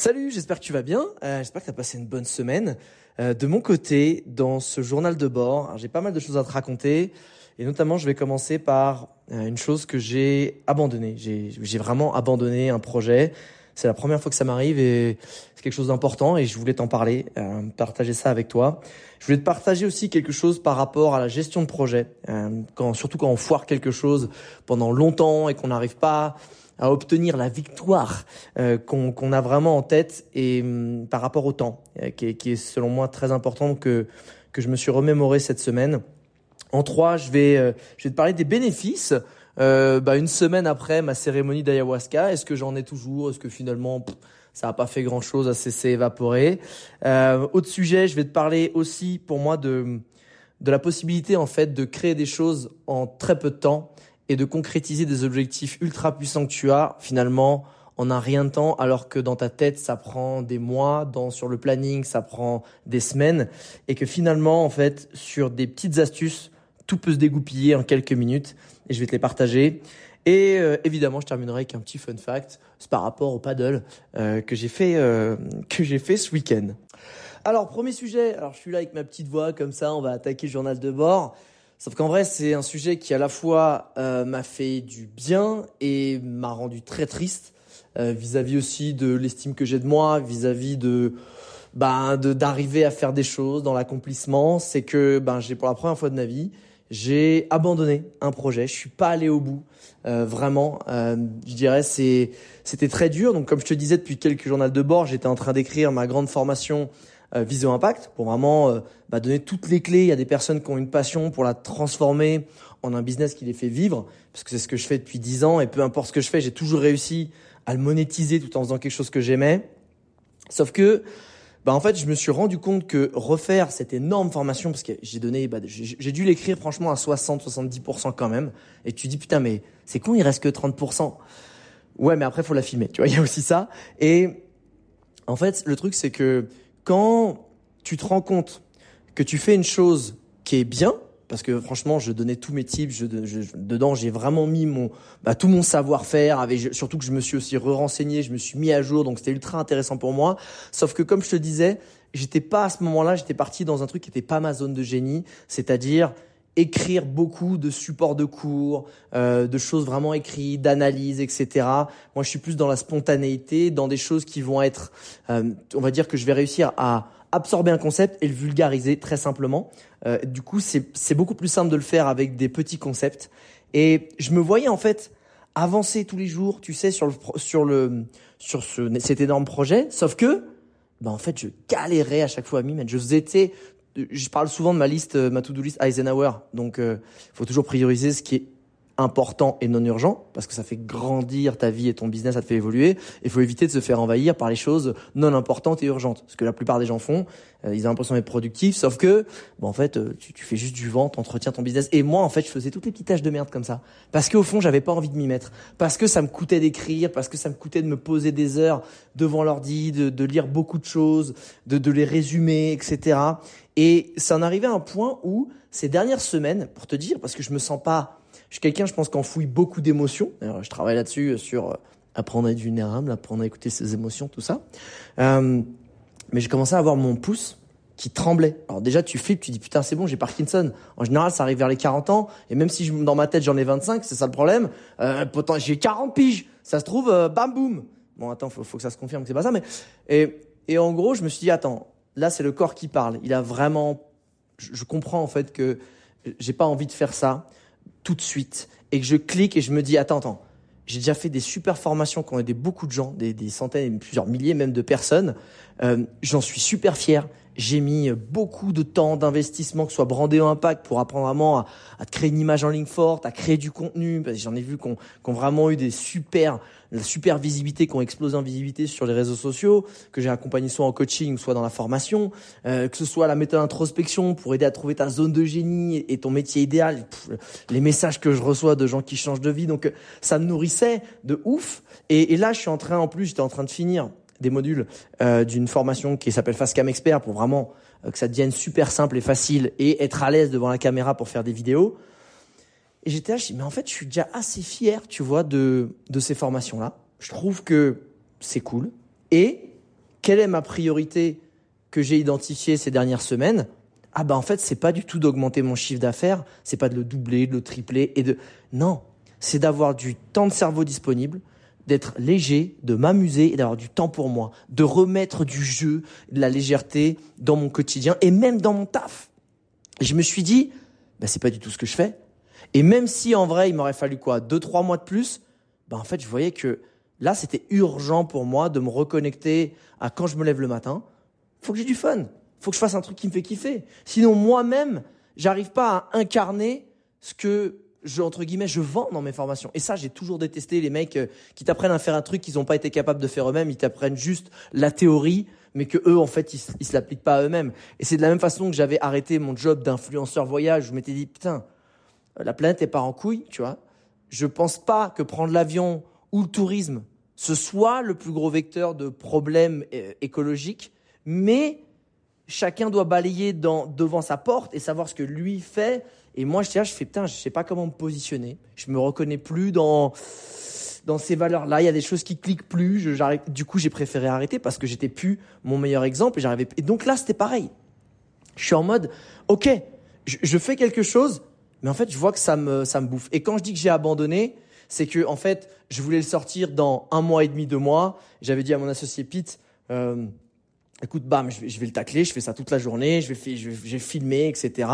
Salut, j'espère que tu vas bien. Euh, j'espère que tu as passé une bonne semaine. Euh, de mon côté, dans ce journal de bord, j'ai pas mal de choses à te raconter. Et notamment, je vais commencer par euh, une chose que j'ai abandonnée. J'ai vraiment abandonné un projet. C'est la première fois que ça m'arrive et c'est quelque chose d'important et je voulais t'en parler, euh, partager ça avec toi. Je voulais te partager aussi quelque chose par rapport à la gestion de projet. Euh, quand, surtout quand on foire quelque chose pendant longtemps et qu'on n'arrive pas à obtenir la victoire euh, qu'on a vraiment en tête et hum, par rapport au temps, euh, qui, est, qui, est, selon moi très important que que je me suis remémoré cette semaine. En trois, je vais euh, je vais te parler des bénéfices. bah, une semaine après ma cérémonie d'ayahuasca, est-ce que j'en ai toujours? Est-ce que finalement ça n'a pas fait grand-chose, ça s'est évaporé? Autre sujet, je vais te parler aussi pour moi de de la possibilité en fait de créer des choses en très peu de temps et de concrétiser des objectifs ultra puissants que tu as finalement en un rien de temps alors que dans ta tête ça prend des mois, dans sur le planning ça prend des semaines et que finalement en fait sur des petites astuces tout peut se dégoupiller en quelques minutes et je vais te les partager. Et euh, évidemment, je terminerai avec un petit fun fact, c'est par rapport au paddle euh, que j'ai fait euh, que j'ai fait ce week-end. Alors premier sujet, alors je suis là avec ma petite voix comme ça, on va attaquer le journal de bord. Sauf qu'en vrai, c'est un sujet qui à la fois euh, m'a fait du bien et m'a rendu très triste euh, vis-à-vis aussi de l'estime que j'ai de moi, vis-à-vis de ben de d'arriver à faire des choses dans l'accomplissement. C'est que ben j'ai pour la première fois de ma vie, j'ai abandonné un projet. Je suis pas allé au bout. Euh, vraiment, euh, je dirais c'est c'était très dur. Donc comme je te disais depuis quelques journaux de bord, j'étais en train d'écrire ma grande formation Visio Impact pour vraiment euh, bah, donner toutes les clés à des personnes qui ont une passion pour la transformer en un business qui les fait vivre, parce que c'est ce que je fais depuis dix ans et peu importe ce que je fais, j'ai toujours réussi à le monétiser tout en faisant quelque chose que j'aimais. Sauf que, bah en fait, je me suis rendu compte que refaire cette énorme formation, parce que j'ai donné, bah, j'ai dû l'écrire franchement à 60-70% quand même, et tu dis putain mais c'est con, il reste que 30%. Ouais, mais après faut la filmer, tu vois, il y a aussi ça. Et en fait, le truc c'est que quand tu te rends compte que tu fais une chose qui est bien, parce que franchement, je donnais tous mes tips, je, dedans j'ai vraiment mis mon, bah, tout mon savoir-faire, surtout que je me suis aussi re-renseigné, je me suis mis à jour, donc c'était ultra intéressant pour moi. Sauf que comme je te disais, j'étais pas à ce moment-là, j'étais parti dans un truc qui était pas ma zone de génie, c'est-à-dire écrire beaucoup de supports de cours, euh, de choses vraiment écrites, d'analyse, etc. Moi, je suis plus dans la spontanéité, dans des choses qui vont être, euh, on va dire que je vais réussir à absorber un concept et le vulgariser très simplement. Euh, du coup, c'est beaucoup plus simple de le faire avec des petits concepts. Et je me voyais en fait avancer tous les jours, tu sais, sur le sur le sur ce, cet énorme projet. Sauf que, ben en fait, je galérais à chaque fois à m'y mettre. Je étais je parle souvent de ma liste, euh, ma to-do list Eisenhower. Donc, il euh, faut toujours prioriser ce qui est important et non urgent parce que ça fait grandir ta vie et ton business, ça te fait évoluer. Il faut éviter de se faire envahir par les choses non importantes et urgentes. Ce que la plupart des gens font, euh, ils ont l'impression d'être productifs, sauf que, bon, en fait, euh, tu, tu, fais juste du vent, t'entretiens ton business. Et moi, en fait, je faisais toutes les petites tâches de merde comme ça. Parce qu'au fond, j'avais pas envie de m'y mettre. Parce que ça me coûtait d'écrire, parce que ça me coûtait de me poser des heures devant l'ordi, de, de lire beaucoup de choses, de, de les résumer, etc. Et ça en arrivait à un point où, ces dernières semaines, pour te dire, parce que je me sens pas je suis quelqu'un, je pense, qu'on fouille beaucoup d'émotions. je travaille là-dessus, euh, sur euh, apprendre à être vulnérable, apprendre à écouter ses émotions, tout ça. Euh, mais j'ai commencé à avoir mon pouce qui tremblait. Alors déjà, tu flippes, tu dis putain, c'est bon, j'ai Parkinson. En général, ça arrive vers les 40 ans. Et même si je, dans ma tête, j'en ai 25, c'est ça le problème. Euh, j'ai 40 piges. Ça se trouve, euh, bam boum. Bon, attends, faut, faut que ça se confirme que c'est pas ça. Mais et, et en gros, je me suis dit, attends, là, c'est le corps qui parle. Il a vraiment. Je, je comprends en fait que j'ai pas envie de faire ça tout de suite et que je clique et je me dis attends attends. J'ai déjà fait des super formations qui ont aidé beaucoup de gens des, centaines et plusieurs milliers même de personnes. Euh, j'en suis super fier j'ai mis beaucoup de temps d'investissement, que ce soit brandé au impact, pour apprendre vraiment à, à créer une image en ligne forte, à créer du contenu. J'en ai vu qu'on ont vraiment eu des super, la super visibilité, qui ont explosé en visibilité sur les réseaux sociaux, que j'ai accompagné soit en coaching, soit dans la formation, euh, que ce soit la méthode introspection pour aider à trouver ta zone de génie et ton métier idéal. les messages que je reçois de gens qui changent de vie, donc euh, ça me nourrissait de ouf. Et, et là, je suis en train, en plus, j'étais en train de finir des modules euh, d'une formation qui s'appelle Facecam Expert pour vraiment euh, que ça devienne super simple et facile et être à l'aise devant la caméra pour faire des vidéos. Et j'étais là, je dis, mais en fait, je suis déjà assez fier, tu vois, de, de ces formations-là. Je trouve que c'est cool. Et quelle est ma priorité que j'ai identifiée ces dernières semaines? Ah ben en fait, c'est pas du tout d'augmenter mon chiffre d'affaires, c'est pas de le doubler, de le tripler et de non, c'est d'avoir du temps de cerveau disponible, d'être léger, de m'amuser et d'avoir du temps pour moi, de remettre du jeu, de la légèreté dans mon quotidien et même dans mon taf. Et je me suis dit, bah, c'est pas du tout ce que je fais. Et même si en vrai, il m'aurait fallu quoi, deux, trois mois de plus, bah, en fait, je voyais que là, c'était urgent pour moi de me reconnecter à quand je me lève le matin. Faut que j'ai du fun. Faut que je fasse un truc qui me fait kiffer. Sinon, moi-même, j'arrive pas à incarner ce que je, entre guillemets, je vends dans mes formations. Et ça, j'ai toujours détesté les mecs euh, qui t'apprennent à faire un truc qu'ils n'ont pas été capables de faire eux-mêmes. Ils t'apprennent juste la théorie, mais que eux, en fait, ils, ils se l'appliquent pas à eux-mêmes. Et c'est de la même façon que j'avais arrêté mon job d'influenceur voyage. Je m'étais dit, putain, euh, la planète est pas en couille, tu vois. Je pense pas que prendre l'avion ou le tourisme, ce soit le plus gros vecteur de problèmes euh, écologiques, mais chacun doit balayer dans, devant sa porte et savoir ce que lui fait et moi, je, je fais, putain, je sais pas comment me positionner. Je me reconnais plus dans, dans ces valeurs-là. Il y a des choses qui cliquent plus. Je, du coup, j'ai préféré arrêter parce que j'étais plus mon meilleur exemple et j'arrivais, et donc là, c'était pareil. Je suis en mode, OK, je, je, fais quelque chose, mais en fait, je vois que ça me, ça me bouffe. Et quand je dis que j'ai abandonné, c'est que, en fait, je voulais le sortir dans un mois et demi, deux mois. J'avais dit à mon associé Pete, euh, écoute, bam, je vais, je vais, le tacler, je fais ça toute la journée, je vais, filmer, etc.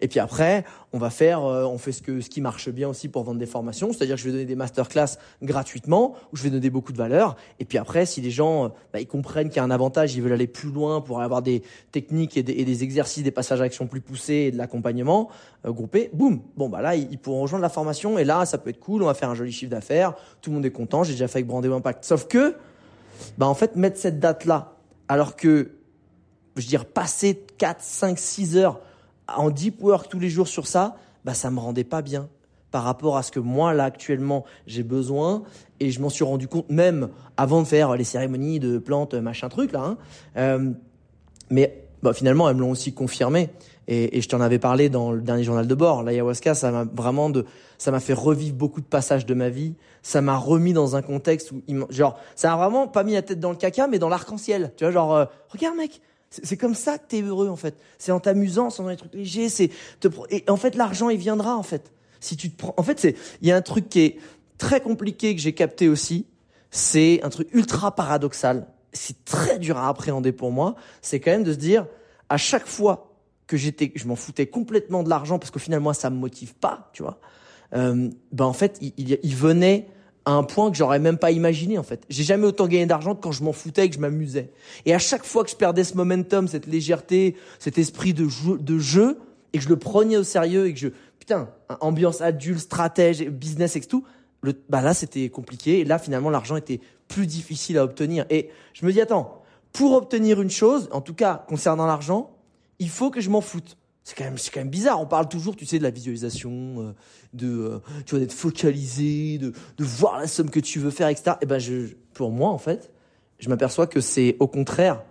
Et puis après, on va faire, euh, on fait ce que, ce qui marche bien aussi pour vendre des formations, c'est-à-dire que je vais donner des masterclass gratuitement, où je vais donner beaucoup de valeur. Et puis après, si les gens, euh, bah, ils comprennent qu'il y a un avantage, ils veulent aller plus loin pour avoir des techniques et des, exercices, des passages à action plus poussés et de l'accompagnement euh, groupé, boum, bon bah là, ils, pourront rejoindre la formation et là, ça peut être cool, on va faire un joli chiffre d'affaires, tout le monde est content, j'ai déjà fait avec Brandéo Impact. Sauf que, bah en fait, mettre cette date là alors que, je veux dire, passer 4, 5, 6 heures en deep work tous les jours sur ça, bah, ça me rendait pas bien par rapport à ce que moi, là, actuellement, j'ai besoin. Et je m'en suis rendu compte même avant de faire les cérémonies de plantes, machin truc, là. Hein. Euh, mais bah, finalement, elles me l'ont aussi confirmé. Et, et je t'en avais parlé dans le dernier journal de bord. L'ayahuasca, ça m'a vraiment de, ça m'a fait revivre beaucoup de passages de ma vie. Ça m'a remis dans un contexte où, genre, ça a vraiment pas mis la tête dans le caca, mais dans l'arc-en-ciel. Tu vois, genre, euh, regarde mec, c'est comme ça que t'es heureux en fait. C'est en t'amusant, sans dans les trucs légers. C'est te, et en fait, l'argent il viendra en fait. Si tu te prends, en fait, c'est, il y a un truc qui est très compliqué que j'ai capté aussi. C'est un truc ultra paradoxal. C'est très dur à appréhender pour moi. C'est quand même de se dire, à chaque fois que j'étais, je m'en foutais complètement de l'argent parce qu'au final moi ça me motive pas, tu vois. Euh, ben en fait il, il, venait à un point que j'aurais même pas imaginé en fait. J'ai jamais autant gagné d'argent que quand je m'en foutais et que je m'amusais. Et à chaque fois que je perdais ce momentum, cette légèreté, cet esprit de jeu, et que je le prenais au sérieux et que je putain ambiance adulte, stratège, business et tout, le, bah là c'était compliqué et là finalement l'argent était plus difficile à obtenir. Et je me dis attends, pour obtenir une chose, en tout cas concernant l'argent, il faut que je m'en foute. C'est quand même, c'est quand même bizarre. On parle toujours, tu sais, de la visualisation, euh, de, euh, tu vois, d'être focalisé, de, de voir la somme que tu veux faire, etc. Et eh ben, je, pour moi, en fait, je m'aperçois que c'est au contraire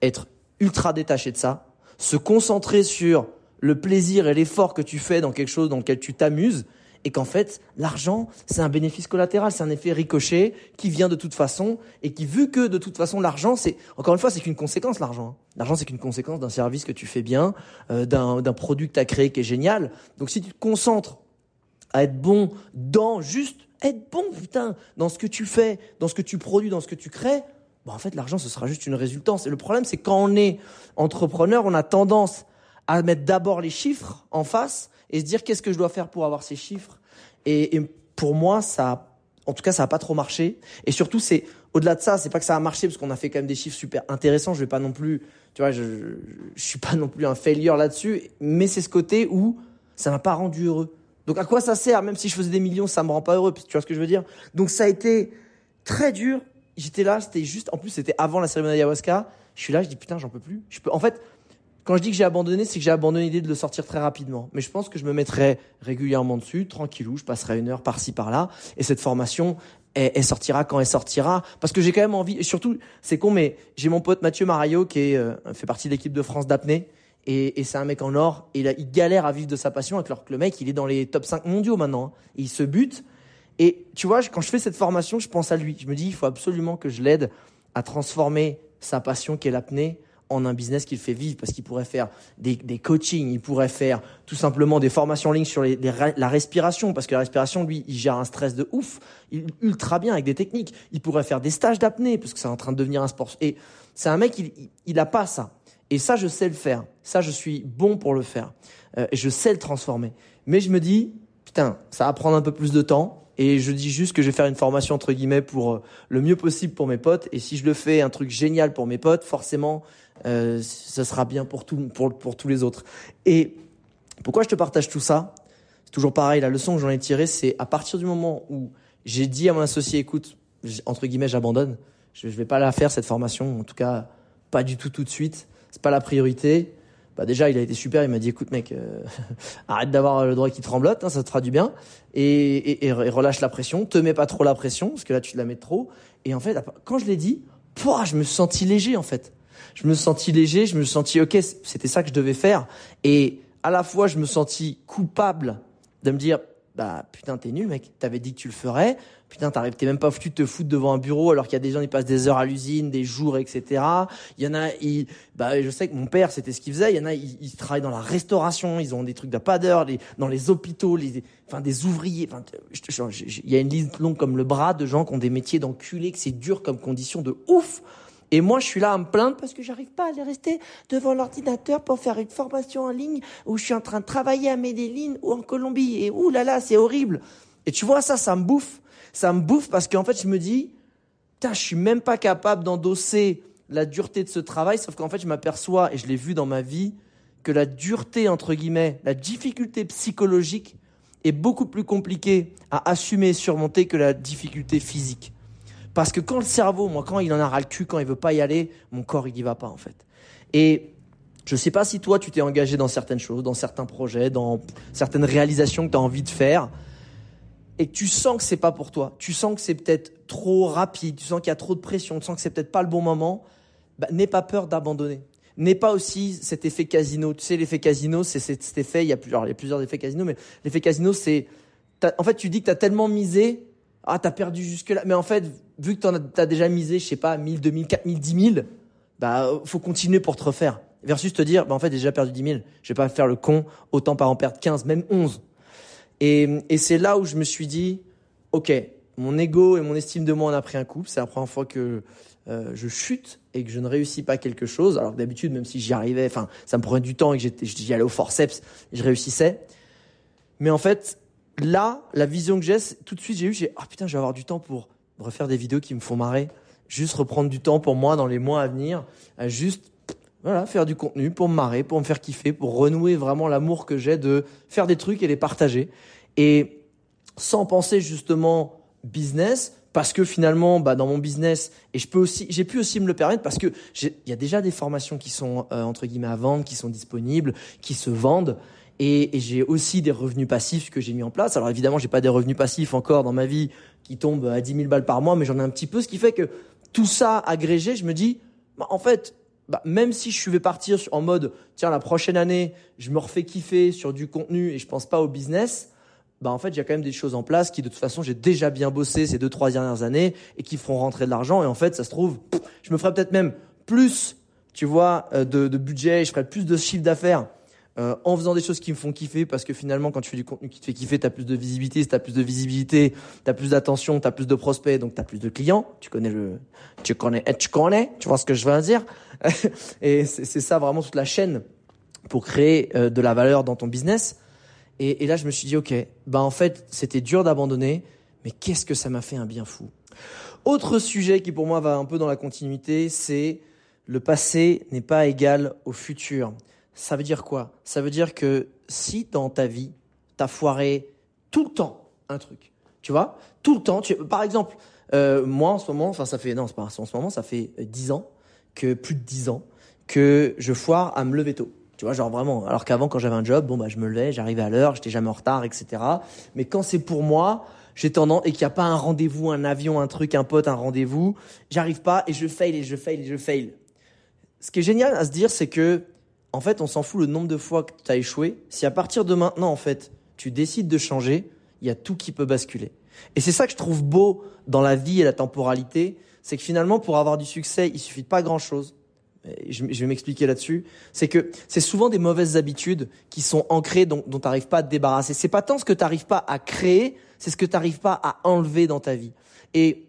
être ultra détaché de ça, se concentrer sur le plaisir et l'effort que tu fais dans quelque chose dans lequel tu t'amuses et qu'en fait, l'argent, c'est un bénéfice collatéral, c'est un effet ricochet qui vient de toute façon et qui, vu que de toute façon, l'argent, c'est, encore une fois, c'est qu'une conséquence, l'argent. Hein. L'argent, c'est qu'une conséquence d'un service que tu fais bien, euh, d'un, produit que tu as créé qui est génial. Donc, si tu te concentres à être bon dans juste être bon, putain, dans ce que tu fais, dans ce que tu produis, dans ce que tu crées, bah, en fait, l'argent, ce sera juste une résultance. Et le problème, c'est quand on est entrepreneur, on a tendance à mettre d'abord les chiffres en face et se dire qu'est-ce que je dois faire pour avoir ces chiffres. Et, pour moi, ça en tout cas, ça a pas trop marché. Et surtout, c'est au-delà de ça, c'est pas que ça a marché parce qu'on a fait quand même des chiffres super intéressants. Je vais pas non plus, tu vois, je, suis pas non plus un failure là-dessus, mais c'est ce côté où ça m'a pas rendu heureux. Donc à quoi ça sert? Même si je faisais des millions, ça me rend pas heureux. Tu vois ce que je veux dire? Donc ça a été très dur. J'étais là, c'était juste. En plus, c'était avant la cérémonie ayahuasca. Je suis là, je dis putain, j'en peux plus. Je peux. En fait, quand je dis que j'ai abandonné, c'est que j'ai abandonné l'idée de le sortir très rapidement. Mais je pense que je me mettrai régulièrement dessus, tranquillou, je passerai une heure par-ci par-là. Et cette formation, elle, sortira quand elle sortira. Parce que j'ai quand même envie, et surtout, c'est con, mais j'ai mon pote Mathieu Marayo qui est, euh, fait partie de l'équipe de France d'apnée. Et, c'est un mec en or. Et il, il, galère à vivre de sa passion, alors que le mec, il est dans les top 5 mondiaux maintenant. Hein. il se bute. Et tu vois, quand je fais cette formation, je pense à lui. Je me dis, il faut absolument que je l'aide à transformer sa passion qui est l'apnée en un business qu'il fait vivre parce qu'il pourrait faire des, des, coachings, il pourrait faire tout simplement des formations en ligne sur les, la respiration parce que la respiration, lui, il gère un stress de ouf, il ultra bien avec des techniques. Il pourrait faire des stages d'apnée parce que c'est en train de devenir un sport. Et c'est un mec, il, il a pas ça. Et ça, je sais le faire. Ça, je suis bon pour le faire. Euh, je sais le transformer. Mais je me dis, putain, ça va prendre un peu plus de temps. Et je dis juste que je vais faire une formation entre guillemets pour euh, le mieux possible pour mes potes. Et si je le fais un truc génial pour mes potes, forcément, euh, ce sera bien pour, pour, pour tous les autres. Et pourquoi je te partage tout ça? C'est toujours pareil, la leçon que j'en ai tirée, c'est à partir du moment où j'ai dit à mon associé, écoute, entre guillemets, j'abandonne, je ne vais pas la faire cette formation, en tout cas pas du tout tout de suite, c'est pas la priorité. Bah déjà, il a été super, il m'a dit, écoute mec, euh, arrête d'avoir le droit qui tremblote, hein, ça te fera du bien, et, relâche la pression, te mets pas trop la pression, parce que là tu la mets trop. Et en fait, quand je l'ai dit, pouah, je me suis senti léger en fait je me sentis léger, je me sentis ok, c'était ça que je devais faire. Et à la fois, je me sentis coupable de me dire, bah putain, t'es nul, mec. T'avais dit que tu le ferais. Putain, t'arrives, t'es même pas foutu de te foutre devant un bureau alors qu'il y a des gens qui passent des heures à l'usine, des jours, etc. Il y en a, ils, bah je sais que mon père c'était ce qu'il faisait. Il y en a, ils, travaillent dans la restauration, ils ont des trucs de pas dans les hôpitaux, les, enfin des ouvriers. Enfin, il y a une liste longue comme le bras de gens qui ont des métiers d'enculés, que c'est dur comme condition de ouf. Et moi, je suis là à me parce que j'arrive pas à aller rester devant l'ordinateur pour faire une formation en ligne où je suis en train de travailler à Medellin ou en Colombie. Et ouh là là, c'est horrible. Et tu vois, ça, ça me bouffe. Ça me bouffe parce qu'en fait, je me dis, putain, je suis même pas capable d'endosser la dureté de ce travail. Sauf qu'en fait, je m'aperçois, et je l'ai vu dans ma vie, que la dureté, entre guillemets, la difficulté psychologique est beaucoup plus compliquée à assumer et surmonter que la difficulté physique. Parce que quand le cerveau, moi, quand il en a ras le cul, quand il veut pas y aller, mon corps, il y va pas, en fait. Et je sais pas si toi, tu t'es engagé dans certaines choses, dans certains projets, dans certaines réalisations que tu as envie de faire, et que tu sens que c'est pas pour toi. Tu sens que c'est peut-être trop rapide, tu sens qu'il y a trop de pression, tu sens que c'est peut-être pas le bon moment. Bah, n'aie pas peur d'abandonner. N'aie pas aussi cet effet casino. Tu sais, l'effet casino, c'est cet effet, il y a plusieurs, il y a plusieurs effets casino, mais l'effet casino, c'est, en fait, tu dis que tu as tellement misé ah, t'as perdu jusque-là. Mais en fait, vu que t'as as déjà misé, je sais pas, 1000, 2000, 4000, 10 000, bah, faut continuer pour te refaire. Versus te dire, bah, en fait, j'ai déjà perdu 10 000. Je vais pas faire le con, autant pas en perdre 15, même 11. Et, et c'est là où je me suis dit, OK, mon ego et mon estime de moi en a pris un coup. C'est la première fois que euh, je chute et que je ne réussis pas quelque chose. Alors que d'habitude, même si j'y arrivais, enfin, ça me prenait du temps et que j'y allais au forceps, je réussissais. Mais en fait, là, la vision que j'ai, tout de suite, j'ai eu, j'ai, ah putain, je vais avoir du temps pour refaire des vidéos qui me font marrer. Juste reprendre du temps pour moi dans les mois à venir, à juste, voilà, faire du contenu pour me marrer, pour me faire kiffer, pour renouer vraiment l'amour que j'ai de faire des trucs et les partager. Et sans penser justement business, parce que finalement, bah, dans mon business, et je peux aussi, j'ai pu aussi me le permettre parce que il y a déjà des formations qui sont euh, entre guillemets à vendre, qui sont disponibles, qui se vendent. Et, et j'ai aussi des revenus passifs que j'ai mis en place. Alors évidemment, j'ai pas des revenus passifs encore dans ma vie qui tombent à 10 000 balles par mois, mais j'en ai un petit peu, ce qui fait que tout ça agrégé, je me dis, bah, en fait, bah, même si je vais partir en mode, tiens, la prochaine année, je me refais kiffer sur du contenu et je pense pas au business, bah en fait, il y a quand même des choses en place qui, de toute façon, j'ai déjà bien bossé ces deux, trois dernières années et qui feront rentrer de l'argent. Et en fait, ça se trouve, je me ferai peut-être même plus, tu vois, euh, de, de budget, je ferai plus de chiffre d'affaires euh, en faisant des choses qui me font kiffer parce que finalement quand tu fais du contenu qui te fait kiffer t'as plus de visibilité si t'as plus de visibilité t'as plus d'attention t'as plus de prospects donc t'as plus de clients tu connais le tu connais tu connais tu vois ce que je veux dire? Et c'est ça vraiment toute la chaîne pour créer euh, de la valeur dans ton business et, et, là je me suis dit ok bah en fait c'était dur d'abandonner mais qu'est-ce que ça m'a fait un bien fou? Autre sujet qui pour moi va un peu dans la continuité, c'est le passé n'est pas égal au futur. Ça veut dire quoi? Ça veut dire que si dans ta vie, t'as foiré tout le temps un truc, tu vois, tout le temps. Tu, par exemple, euh, moi en ce moment, enfin ça fait non, c'est pas en ce moment, ça fait dix ans que plus de dix ans que je foire à me lever tôt. Tu vois, genre vraiment. Alors qu'avant, quand j'avais un job, bon bah je me levais, j'arrivais à l'heure, j'étais jamais en retard, etc. Mais quand c'est pour moi, j'ai tendance et qu'il n'y a pas un rendez-vous, un avion, un truc, un pote, un rendez-vous, j'arrive pas et je fail et je fail et je fail. Ce qui est génial à se dire, c'est que en fait, on s'en fout le nombre de fois que tu as échoué. Si à partir de maintenant, en fait, tu décides de changer, il y a tout qui peut basculer. Et c'est ça que je trouve beau dans la vie et la temporalité, c'est que finalement, pour avoir du succès, il suffit de pas grand chose je, vais m'expliquer là-dessus, c'est que c'est souvent des mauvaises habitudes qui sont ancrées dont, dont tu n'arrives pas à te débarrasser. C'est pas tant ce que tu n'arrives pas à créer, c'est ce que tu n'arrives pas à enlever dans ta vie. Et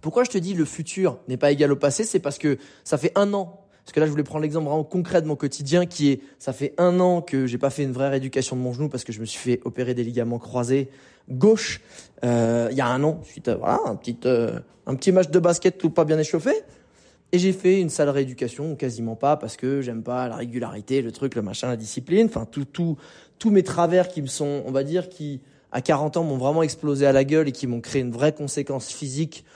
pourquoi je te dis le futur n'est pas égal au passé, c'est parce que ça fait un an. Parce que là, je voulais prendre l'exemple vraiment concret de mon quotidien, qui est, ça fait un an que j'ai pas fait une vraie rééducation de mon genou parce que je me suis fait opérer des ligaments croisés gauche. Euh, il y a un an, suite à voilà un petit euh, un petit match de basket tout pas bien échauffé. Et j'ai fait une sale rééducation, quasiment pas, parce que j'aime pas la régularité, le truc, le machin, la discipline. Enfin, tout, tout, tous mes travers qui me sont, on va dire, qui, à 40 ans, m'ont vraiment explosé à la gueule et qui m'ont créé une vraie conséquence physique.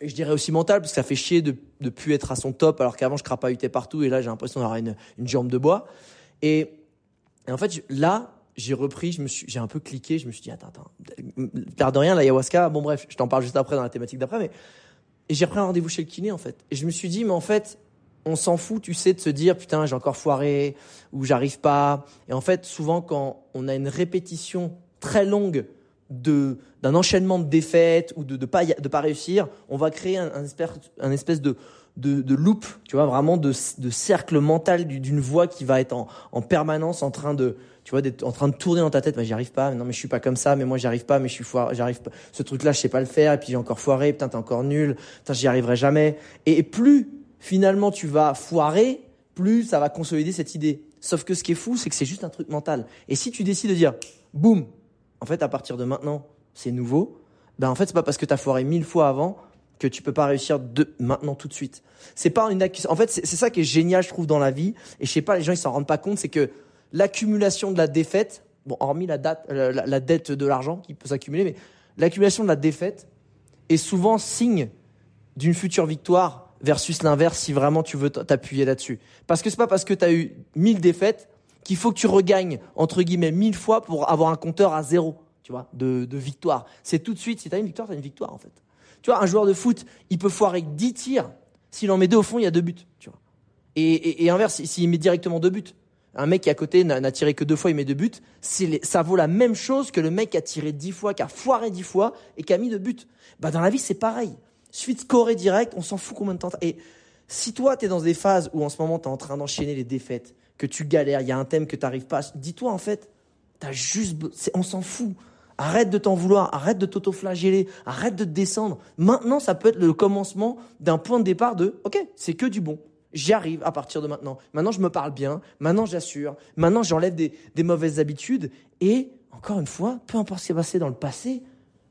Et je dirais aussi mentale, parce que ça fait chier de ne plus être à son top, alors qu'avant, je crapahutais partout, et là, j'ai l'impression d'avoir une, une jambe de bois. Et, et en fait, là, j'ai repris, je me suis, j'ai un peu cliqué, je me suis dit, attends, attends, l'air de rien, l'ayahuasca, bon bref, je t'en parle juste après dans la thématique d'après, mais et j'ai pris un rendez-vous chez le kiné, en fait. Et je me suis dit, mais en fait, on s'en fout, tu sais, de se dire, putain, j'ai encore foiré, ou j'arrive pas. Et en fait, souvent, quand on a une répétition très longue de d'un enchaînement de défaites ou de de pas de pas réussir, on va créer un, un espèce un espèce de de, de loop, tu vois, vraiment de, de cercle mental d'une voix qui va être en, en permanence en train de tu vois, d'être en train de tourner dans ta tête, bah, j'y arrive pas, non, mais je suis pas comme ça, mais moi, j'y arrive pas, mais je suis foiré, j'arrive pas, ce truc-là, je sais pas le faire, et puis j'ai encore foiré, putain, t'es encore nul, putain, j'y arriverai jamais. Et, plus, finalement, tu vas foirer, plus ça va consolider cette idée. Sauf que ce qui est fou, c'est que c'est juste un truc mental. Et si tu décides de dire, boum, en fait, à partir de maintenant, c'est nouveau, ben, en fait, c'est pas parce que t'as foiré mille fois avant que tu peux pas réussir de maintenant tout de suite. C'est pas une. En fait, c'est ça qui est génial, je trouve, dans la vie. Et je sais pas, les gens, ils s'en rendent pas compte, c'est que l'accumulation de la défaite, bon, hormis la, date, euh, la, dette de l'argent qui peut s'accumuler, mais l'accumulation de la défaite est souvent signe d'une future victoire versus l'inverse si vraiment tu veux t'appuyer là-dessus. Parce que c'est pas parce que tu as eu 1000 défaites qu'il faut que tu regagnes, entre guillemets, 1000 fois pour avoir un compteur à zéro, tu vois, de, de victoire. C'est tout de suite, si tu as une victoire, tu as une victoire, en fait. Tu vois, un joueur de foot, il peut foirer 10 tirs, s'il en met deux au fond, il y a deux buts, tu vois. Et, et, inverse, s'il met directement deux buts, un mec qui à côté n'a tiré que deux fois, il met deux buts. ça vaut la même chose que le mec qui a tiré dix fois, qui a foiré dix fois et qui a mis deux buts. Bah dans la vie c'est pareil. Suite scorer direct, on s'en fout combien de temps. Et si toi tu es dans des phases où en ce moment tu es en train d'enchaîner les défaites, que tu galères, il y a un thème que tu n'arrives pas, dis-toi en fait, t'as juste, on s'en fout. Arrête de t'en vouloir, arrête de t'auto-flageller, arrête de te descendre. Maintenant, ça peut être le commencement d'un point de départ de, ok, c'est que du bon. J'y arrive à partir de maintenant. Maintenant, je me parle bien. Maintenant, j'assure. Maintenant, j'enlève des, mauvaises habitudes. Et, encore une fois, peu importe ce qui s'est passé dans le passé,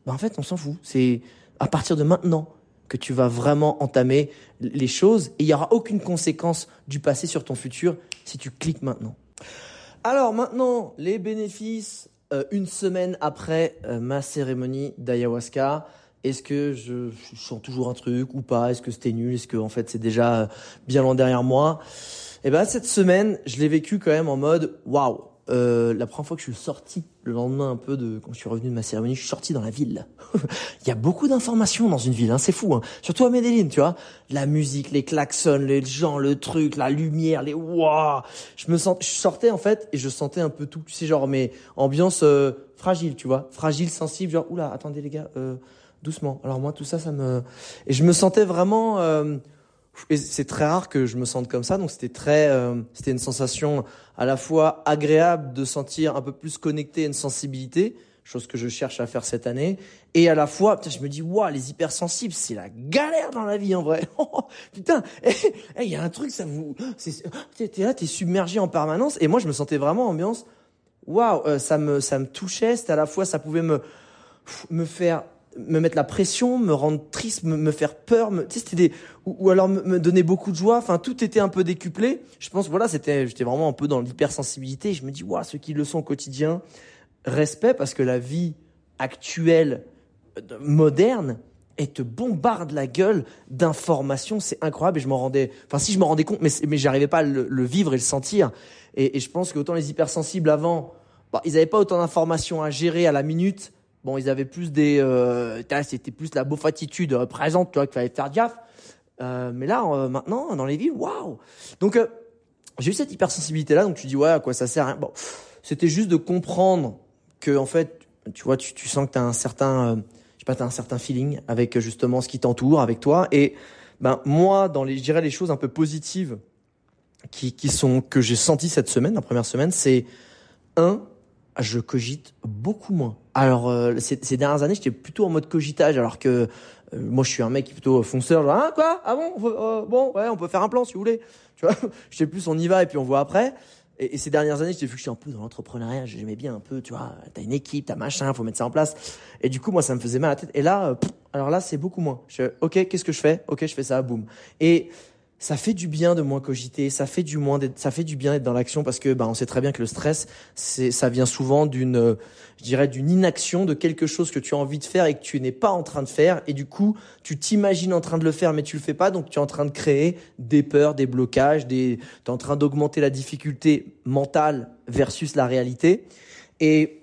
ben en fait, on s'en fout. C'est à partir de maintenant que tu vas vraiment entamer les choses. Et il n'y aura aucune conséquence du passé sur ton futur si tu cliques maintenant. Alors, maintenant, les bénéfices, euh, une semaine après euh, ma cérémonie d'ayahuasca. Est-ce que je, sens toujours un truc ou pas? Est-ce que c'était nul? Est-ce que en fait c'est déjà bien loin derrière moi? Eh ben cette semaine, je l'ai vécu quand même en mode waouh. Euh, la première fois que je suis sorti, le lendemain un peu de quand je suis revenu de ma cérémonie, je suis sorti dans la ville. Il y a beaucoup d'informations dans une ville, hein, c'est fou. Hein. Surtout à Medellin, tu vois. La musique, les klaxons, les gens, le truc, la lumière, les waouh. Je me sens, je sortais en fait et je sentais un peu tout, tu sais, genre mais ambiance euh, fragile, tu vois, fragile, sensible, genre oula, attendez les gars. Euh, doucement. Alors moi, tout ça, ça me... Et je me sentais vraiment... C'est très rare que je me sente comme ça, donc c'était très, euh, c'était une sensation à la fois agréable de sentir un peu plus connecté à une sensibilité, chose que je cherche à faire cette année, et à la fois, putain, je me dis, waouh, les hypersensibles, c'est la galère dans la vie en vrai. putain, il eh, eh, y a un truc, ça vous, t'es là, t'es submergé en permanence, et moi je me sentais vraiment ambiance, waouh, euh, ça me, ça me touchait, c'était à la fois, ça pouvait me, me faire me mettre la pression, me rendre triste, me, me faire peur, me, tu sais, des, ou, alors me, donner beaucoup de joie. Enfin, tout était un peu décuplé. Je pense, voilà, c'était, j'étais vraiment un peu dans l'hypersensibilité. Je me dis, waouh, ceux qui le sont au quotidien, respect parce que la vie actuelle, euh, moderne, et te bombarde la gueule d'informations, c'est incroyable et je m'en rendais, enfin si je me rendais compte, mais, mais j'arrivais pas à le, vivre et le sentir. Et, je pense que autant les hypersensibles avant, bah, ils avaient pas autant d'informations à gérer à la minute. Bon, ils avaient plus des, euh, c'était plus la beauf attitude euh, présente, tu vois, qu'il fallait faire gaffe. Euh, mais là, maintenant, dans les villes, waouh Donc, j'ai eu cette hypersensibilité-là, donc tu dis, ouais, à quoi ça sert hein Bon, c'était juste de comprendre que, en fait, tu vois, tu, sens que tu as un certain, je sais pas, t'as un certain feeling avec justement ce qui t'entoure, avec toi. Et ben moi, dans les, je dirais les choses un peu positives qui sont que j'ai senti cette semaine, la première semaine, c'est un, je cogite beaucoup moins. Alors euh, ces, ces, dernières années, j'étais plutôt en mode cogitage, alors que euh, moi je suis un mec plutôt fonceur, genre ah quoi, ah bon, euh, bon ouais, on peut faire un plan si vous voulez. Tu vois, je sais plus, on y va et puis on voit après. Et, ces dernières années, j'ai vu que je suis un peu dans l'entrepreneuriat, j'aimais bien un peu, tu vois, t'as une équipe, t'as machin, faut mettre ça en place. Et du coup, moi, ça me faisait mal à la tête. Et là, pff, alors là, c'est beaucoup moins. Je, ok, qu'est-ce que je fais? Ok, je fais ça, boum. Et ça fait du bien de moins cogiter, ça fait du moins ça fait du bien d'être dans l'action parce que bah on sait très bien que le stress c'est ça vient souvent d'une je dirais d'une inaction de quelque chose que tu as envie de faire et que tu n'es pas en train de faire et du coup, tu t'imagines en train de le faire mais tu le fais pas donc tu es en train de créer des peurs, des blocages, des tu es en train d'augmenter la difficulté mentale versus la réalité et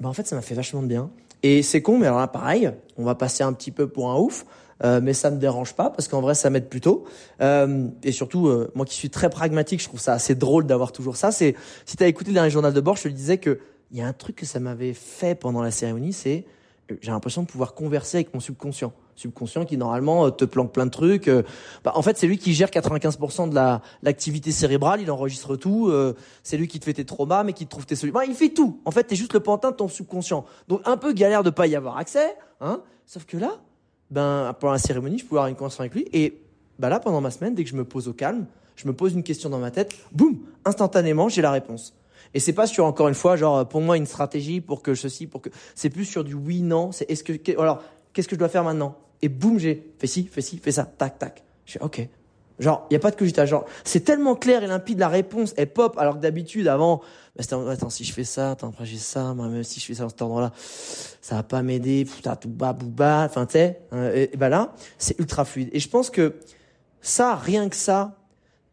bah en fait ça m'a fait vachement de bien. Et c'est con mais alors là pareil, on va passer un petit peu pour un ouf. Euh, mais ça me dérange pas parce qu'en vrai ça m'aide plutôt. Euh, et surtout, euh, moi qui suis très pragmatique, je trouve ça assez drôle d'avoir toujours ça. C'est si tu as écouté le dernier journal de bord, je te disais que il y a un truc que ça m'avait fait pendant la cérémonie, c'est j'ai l'impression de pouvoir converser avec mon subconscient. Subconscient qui normalement te planque plein de trucs. Bah, en fait, c'est lui qui gère 95% de la l'activité cérébrale. Il enregistre tout. Euh, c'est lui qui te fait tes traumas, mais qui te trouve tes solutions. Bah, il fait tout. En fait, t'es juste le pantin de ton subconscient. Donc un peu galère de pas y avoir accès. Hein Sauf que là, ben, pendant la cérémonie, je pouvais avoir une conversation avec lui. Et ben là, pendant ma semaine, dès que je me pose au calme, je me pose une question dans ma tête, boum, instantanément, j'ai la réponse. Et c'est pas sur encore une fois, genre pour moi une stratégie pour que ceci, pour que c'est plus sur du oui non. C'est est-ce que alors qu'est-ce que je dois faire maintenant? Et boum, j'ai fait ci, fait ci, fait ça, tac tac. Je fais ok. Genre il y a pas de cogitage. Genre c'est tellement clair et limpide la réponse est pop alors que d'habitude avant bah, c'était attends si je fais ça, attends après j'ai ça, moi même si je fais ça dans cet endroit-là, ça va pas m'aider. Putain tout bas bouba. Enfin tu sais. Hein, et, ben là c'est ultra fluide. Et je pense que ça rien que ça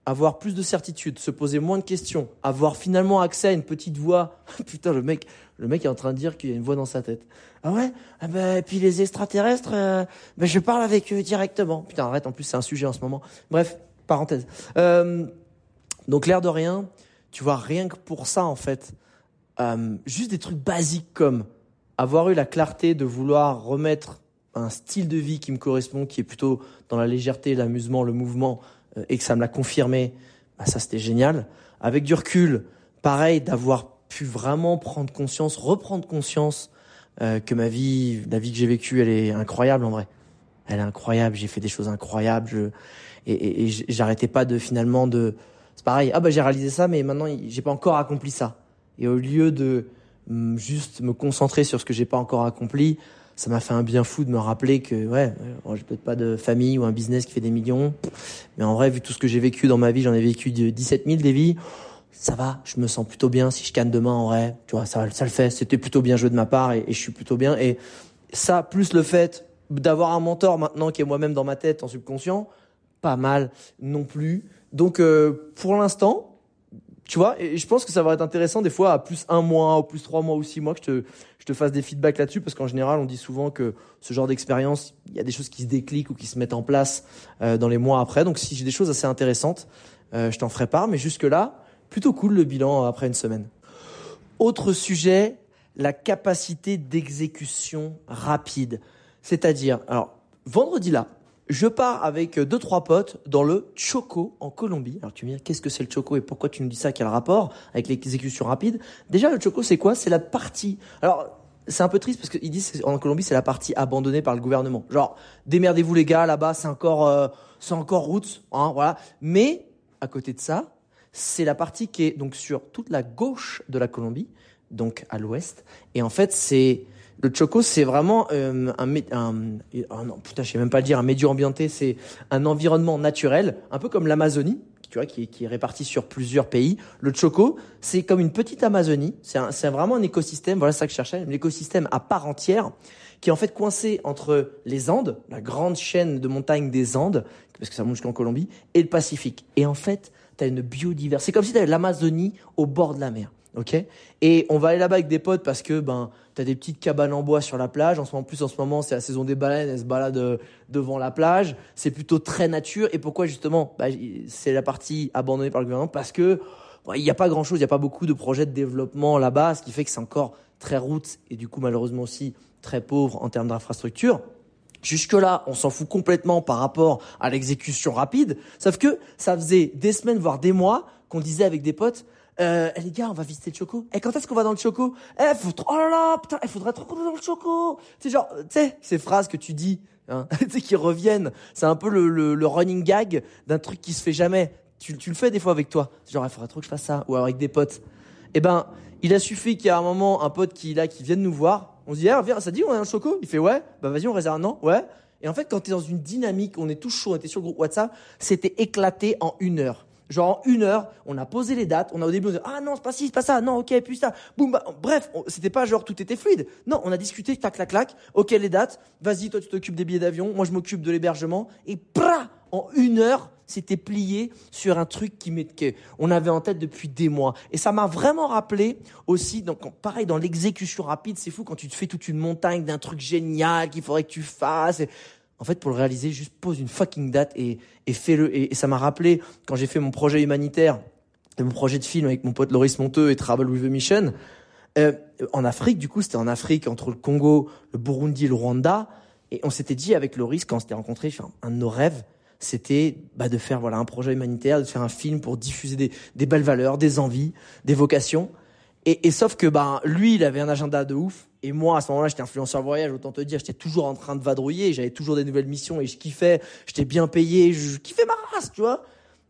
avoir plus de certitude, se poser moins de questions, avoir finalement accès à une petite voix. Putain, le mec, le mec est en train de dire qu'il y a une voix dans sa tête. Ah ouais? Ah ben, Et puis les extraterrestres, euh, ben je parle avec eux directement. Putain, arrête, en plus c'est un sujet en ce moment. Bref, parenthèse. Euh, donc l'air de rien, tu vois, rien que pour ça en fait, euh, juste des trucs basiques comme avoir eu la clarté de vouloir remettre un style de vie qui me correspond, qui est plutôt dans la légèreté, l'amusement, le mouvement, et que ça me l'a confirmé, bah ça c'était génial. Avec du recul, pareil, d'avoir pu vraiment prendre conscience, reprendre conscience euh, que ma vie, la vie que j'ai vécue, elle est incroyable en vrai. Elle est incroyable. J'ai fait des choses incroyables. Je, et, et, et j'arrêtais pas de finalement de. C'est pareil. Ah bah j'ai réalisé ça, mais maintenant j'ai pas encore accompli ça. Et au lieu de juste me concentrer sur ce que j'ai pas encore accompli, ça m'a fait un bien fou de me rappeler que ouais, j'ai peut-être pas de famille ou un business qui fait des millions, mais en vrai, vu tout ce que j'ai vécu dans ma vie, j'en ai vécu de 17 000 des vies. Ça va, je me sens plutôt bien. Si je canne demain, en vrai, tu vois, ça, ça le fait. C'était plutôt bien joué de ma part et, et je suis plutôt bien. Et ça, plus le fait d'avoir un mentor maintenant qui est moi-même dans ma tête en subconscient, pas mal non plus. Donc, euh, pour l'instant, tu vois, et je pense que ça va être intéressant des fois à plus un mois, ou plus trois mois ou six mois que je te, je te fasse des feedbacks là-dessus, parce qu'en général, on dit souvent que ce genre d'expérience, il y a des choses qui se décliquent ou qui se mettent en place euh, dans les mois après. Donc si j'ai des choses assez intéressantes, euh, je t'en ferai part. Mais jusque-là, plutôt cool le bilan après une semaine. Autre sujet, la capacité d'exécution rapide. C'est-à-dire, alors, vendredi là, je pars avec deux trois potes dans le Choco en Colombie. Alors tu me dis qu'est-ce que c'est le Choco et pourquoi tu nous dis ça? Quel rapport avec l'exécution rapide Déjà le Choco c'est quoi? C'est la partie. Alors c'est un peu triste parce qu'ils disent en Colombie c'est la partie abandonnée par le gouvernement. Genre démerdez-vous les gars là-bas c'est encore euh, c'est encore route hein, voilà. Mais à côté de ça c'est la partie qui est donc sur toute la gauche de la Colombie donc à l'ouest et en fait c'est Le choco, c'est vraiment euh, un, un, un, non, putain, je sais même pas le dire, un médio ambienté, c'est un environnement naturel, un peu comme l'Amazonie, tu vois, qui est, qui est réparti sur plusieurs pays. Le choco, c'est comme une petite Amazonie, c'est vraiment un écosystème, voilà ça que je cherchais, un écosystème à part entière, qui est en fait coincé entre les Andes, la grande chaîne de montagnes des Andes, parce que ça monte jusqu'en Colombie, et le Pacifique. Et en fait, tu as une biodiversité. C'est comme si tu avais l'Amazonie au bord de la mer. Ok? Et on va aller là-bas avec des potes parce que ben t'as des petites cabanes en bois sur la plage. En ce moment, plus en ce moment, c'est la saison des baleines. Elles se baladent euh, devant la plage. C'est plutôt très nature. Et pourquoi justement? Bah, C'est la partie abandonnée par le gouvernement parce que il n'y a pas grand-chose. Il n'y a pas beaucoup de projets de développement là-bas, ce qui fait que c'est encore très route et du coup malheureusement aussi très pauvre en termes d'infrastructure. Jusque-là, on s'en fout complètement par rapport à l'exécution rapide. Sauf que ça faisait des semaines, voire des mois, qu'on disait avec des potes, euh, eh, les gars, on va visiter le Choco. Eh, quand est-ce qu'on va dans le Choco? Eh, faut trop... oh là là, putain, il faudrait trop qu'on dans le Choco. C'est genre, tu sais, ces phrases que tu dis, hein, qui reviennent. C'est un peu le, le, le running gag d'un truc qui se fait jamais. Tu, tu le fais des fois avec toi. Genre, il faudrait trop que je fasse ça. Ou avec des potes. Eh ben, il a suffi qu'il y ait un moment un pote qui là, qui vienne nous voir. On se dit, ah, viens, ça dit, on est dans Choco? Il fait, ouais, bah vas-y, on réserve un an, ouais. Et en fait, quand tu es dans une dynamique, on est tous chaud, on était sur le groupe WhatsApp, c'était éclaté en une heure. Genre en une heure, on a posé les dates, on a au début on dit ah non c'est pas ci, c'est pas ça, non ok puis ça, boum, bah, bref, c'était pas genre tout était fluide. Non, on a discuté, tac clac clac, ok les dates, vas-y toi tu t'occupes des billets d'avion, moi je m'occupe de l'hébergement et pra en une heure c'était plié sur un truc qui on avait en tête depuis des mois. Et ça m'a vraiment rappelé aussi, donc pareil dans l'exécution rapide, c'est fou quand tu te fais toute une montagne d'un truc génial qu'il faudrait que tu fasses. En fait, pour le réaliser, juste pose une fucking date et, et fais-le. Et, ça m'a rappelé quand j'ai fait mon projet humanitaire, mon projet de film avec mon pote Loris Monteux et Travel with a Mission. Euh, en Afrique, du coup, c'était en Afrique entre le Congo, le Burundi le Rwanda. Et on s'était dit avec Loris, quand on s'était rencontrés, un de nos rêves, c'était bah, de faire voilà un projet humanitaire, de faire un film pour diffuser des, des belles valeurs, des envies, des vocations. Et, sauf que bah, lui, il avait un agenda de ouf. Et moi, à ce moment-là, j'étais influenceur voyage, autant te dire, j'étais toujours en train de vadrouiller, j'avais toujours des nouvelles missions et je kiffais, j'étais bien payé, je kiffais ma race, tu vois.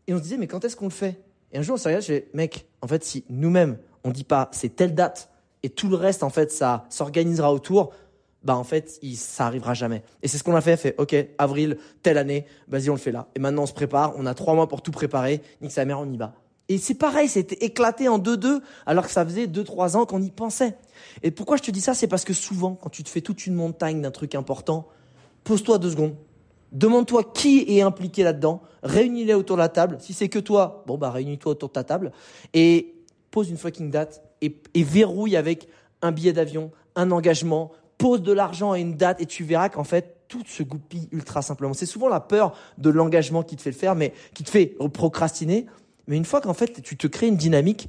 Et on se disait, mais quand est-ce qu'on le fait? Et un jour, on s'est regardé, disais, mec, en fait, si nous-mêmes, on dit pas, c'est telle date, et tout le reste, en fait, ça s'organisera autour, bah en fait, ça arrivera jamais. Et c'est ce qu'on a fait, fait, ok, avril, telle année, vas-y, on le fait là. Et maintenant, on se prépare, on a trois mois pour tout préparer, nique sa mère, on y va. Et c'est pareil, c'était éclaté en deux-deux, alors que ça faisait deux, trois ans qu'on y pensait. Et pourquoi je te dis ça? C'est parce que souvent, quand tu te fais toute une montagne d'un truc important, pose-toi deux secondes. Demande-toi qui est impliqué là-dedans. Réunis-les autour de la table. Si c'est que toi, bon, bah, réunis-toi autour de ta table. Et pose une fucking date et, et verrouille avec un billet d'avion, un engagement, pose de l'argent et une date et tu verras qu'en fait, tout se goupille ultra simplement. C'est souvent la peur de l'engagement qui te fait le faire, mais qui te fait procrastiner. Mais une fois qu'en fait, tu te crées une dynamique,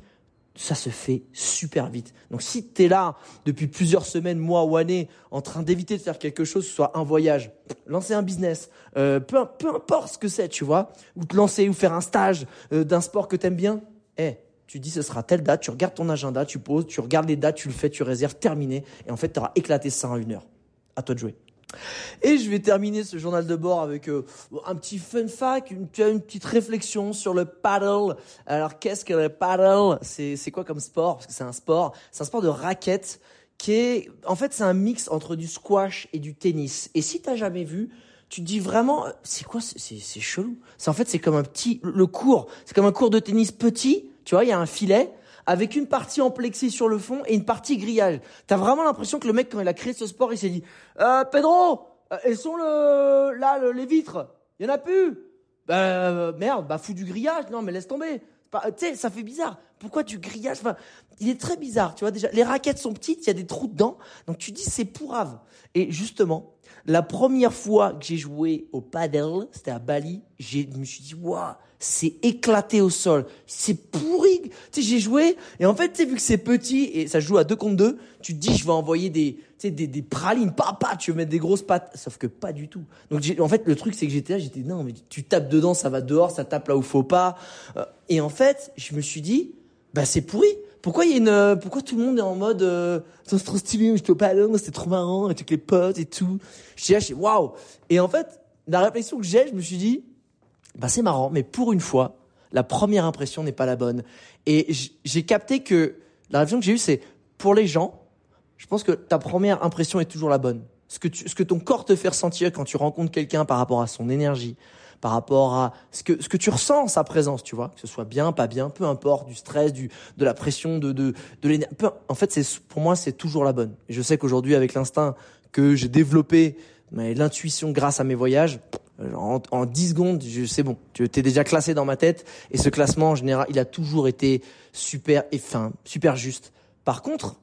ça se fait super vite. Donc si tu es là depuis plusieurs semaines, mois ou années en train d'éviter de faire quelque chose, soit un voyage, lancer un business, euh, peu, peu importe ce que c'est, tu vois, ou te lancer ou faire un stage euh, d'un sport que t'aimes bien, eh, tu dis ce sera telle date, tu regardes ton agenda, tu poses, tu regardes les dates, tu le fais, tu réserves, terminé, et en fait tu auras éclaté ça en une heure. À toi de jouer. Et je vais terminer ce journal de bord avec euh, un petit fun fact, une, une, petite réflexion sur le paddle. Alors qu'est-ce que le paddle? C'est quoi comme sport? Parce que c'est un sport, c'est un sport de raquette qui est en fait c'est un mix entre du squash et du tennis. Et si t'as jamais vu, tu te dis vraiment c'est quoi c'est c'est chelou? C'est en fait c'est comme un petit le cours, c'est comme un cours de tennis petit, tu vois, il y a un filet avec une partie en plexi sur le fond et une partie grillage. T'as vraiment l'impression que le mec, quand il a créé ce sport, il s'est dit euh, Pedro, euh, elles sont le, là les vitres Il y en a plus bah, Merde, bah fous du grillage. Non, mais laisse tomber. Tu sais, ça fait bizarre. Pourquoi du grillage enfin, Il est très bizarre, tu vois. Déjà, les raquettes sont petites, il y a des trous dedans. Donc tu dis c'est pourrave. Et justement, la première fois que j'ai joué au paddle, c'était à Bali, je me suis dit, waouh, c'est éclaté au sol. C'est pourri. Tu sais, j'ai joué, et en fait, tu sais, vu que c'est petit, et ça joue à deux contre deux, tu te dis, je vais envoyer des, tu sais, des, des pralines, papa, tu veux mettre des grosses pattes. Sauf que pas du tout. Donc, en fait, le truc, c'est que j'étais là, j'étais, non, mais tu tapes dedans, ça va dehors, ça tape là où faut pas. Euh, et en fait, je me suis dit, bah, c'est pourri. Pourquoi il y a une, euh, pourquoi tout le monde est en mode, euh, c'est trop stylé, je te parle, c'était trop marrant, avec les potes et tout. Je suis je waouh. Et en fait, la réflexion que j'ai, je me suis dit, bah, c'est marrant, mais pour une fois, la première impression n'est pas la bonne. Et j'ai capté que la réflexion que j'ai eue, c'est, pour les gens, je pense que ta première impression est toujours la bonne. Ce que, tu, ce que ton corps te fait ressentir quand tu rencontres quelqu'un par rapport à son énergie, par rapport à ce que, ce que tu ressens sa présence, tu vois, que ce soit bien, pas bien, peu importe, du stress, du, de la pression, de, de, de l'énergie. En fait, c'est, pour moi, c'est toujours la bonne. Je sais qu'aujourd'hui, avec l'instinct que j'ai développé, mais l'intuition grâce à mes voyages, en, en 10 secondes, c'est bon. Tu es déjà classé dans ma tête. Et ce classement, en général, il a toujours été super et fin, super juste. Par contre,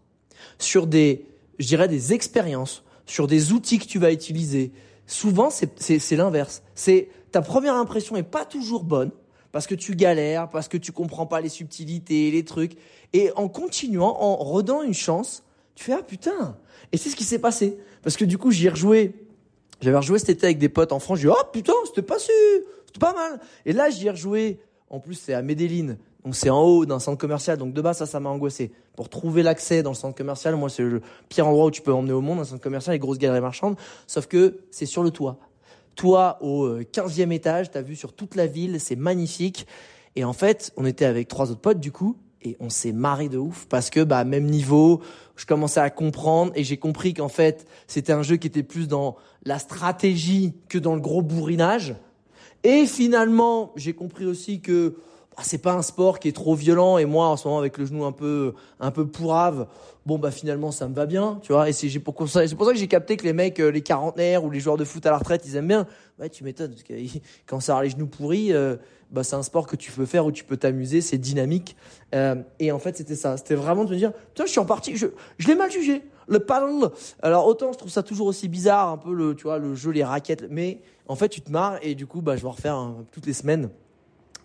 sur des, je dirais, des expériences, sur des outils que tu vas utiliser, souvent, c'est l'inverse. C'est ta première impression est pas toujours bonne parce que tu galères, parce que tu comprends pas les subtilités, les trucs. Et en continuant, en redonnant une chance, tu fais ah putain. Et c'est ce qui s'est passé parce que du coup j'y ai rejoué. J'avais rejoué cet été avec des potes en France. Je dis oh putain c'était pas si, c'était pas mal. Et là j'y ai rejoué. En plus c'est à Medellin, donc c'est en haut d'un centre commercial. Donc de base ça ça m'a angoissé. Pour trouver l'accès dans le centre commercial, moi c'est le pire endroit où tu peux emmener au monde, un centre commercial, les grosses galeries marchandes. Sauf que c'est sur le toit toi au 15e euh, étage, t'as vu sur toute la ville, c'est magnifique. Et en fait, on était avec trois autres potes du coup, et on s'est marré de ouf parce que bah même niveau, je commençais à comprendre et j'ai compris qu'en fait c'était un jeu qui était plus dans la stratégie que dans le gros bourrinage. Et finalement, j'ai compris aussi que bah, c'est pas un sport qui est trop violent et moi en ce moment avec le genou un peu un peu pourrave, bon bah finalement ça me va bien, tu vois. Et c'est pour pour ça que j'ai capté que les mecs, euh, les quarantenaires ou les joueurs de foot à la retraite, ils aiment bien. Ouais, tu m'étonnes parce que quand ça a les genoux pourris, euh, bah c'est un sport que tu peux faire où tu peux t'amuser, c'est dynamique. Euh, et en fait c'était ça, c'était vraiment de me dire, toi je suis en partie, je, je l'ai mal jugé, le paddle. Alors autant je trouve ça toujours aussi bizarre, un peu le, tu vois, le jeu, les raquettes, mais en fait tu te marres et du coup bah je vais refaire hein, toutes les semaines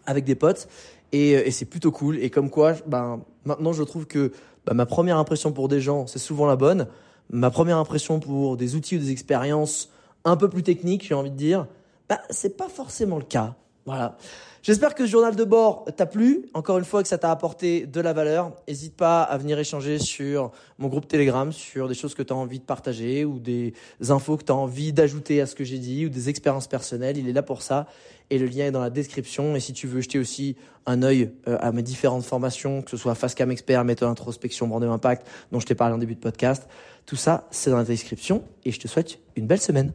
avec des potes et, et c'est plutôt cool. Et comme quoi, ben maintenant je trouve que bah, ma première impression pour des gens, c'est souvent la bonne. Ma première impression pour des outils ou des expériences un peu plus techniques, j'ai envie de dire, bah, c'est pas forcément le cas. Voilà. J'espère que ce journal de bord t'a plu. Encore une fois, que ça t'a apporté de la valeur. N'hésite pas à venir échanger sur mon groupe Telegram, sur des choses que tu as envie de partager ou des infos que tu as envie d'ajouter à ce que j'ai dit ou des expériences personnelles. Il est là pour ça. Et le lien est dans la description. Et si tu veux jeter aussi un œil euh, à mes différentes formations, que ce soit Fastcam Expert, méthode introspection, brand impact, dont je t'ai parlé en début de podcast, tout ça, c'est dans la description. Et je te souhaite une belle semaine.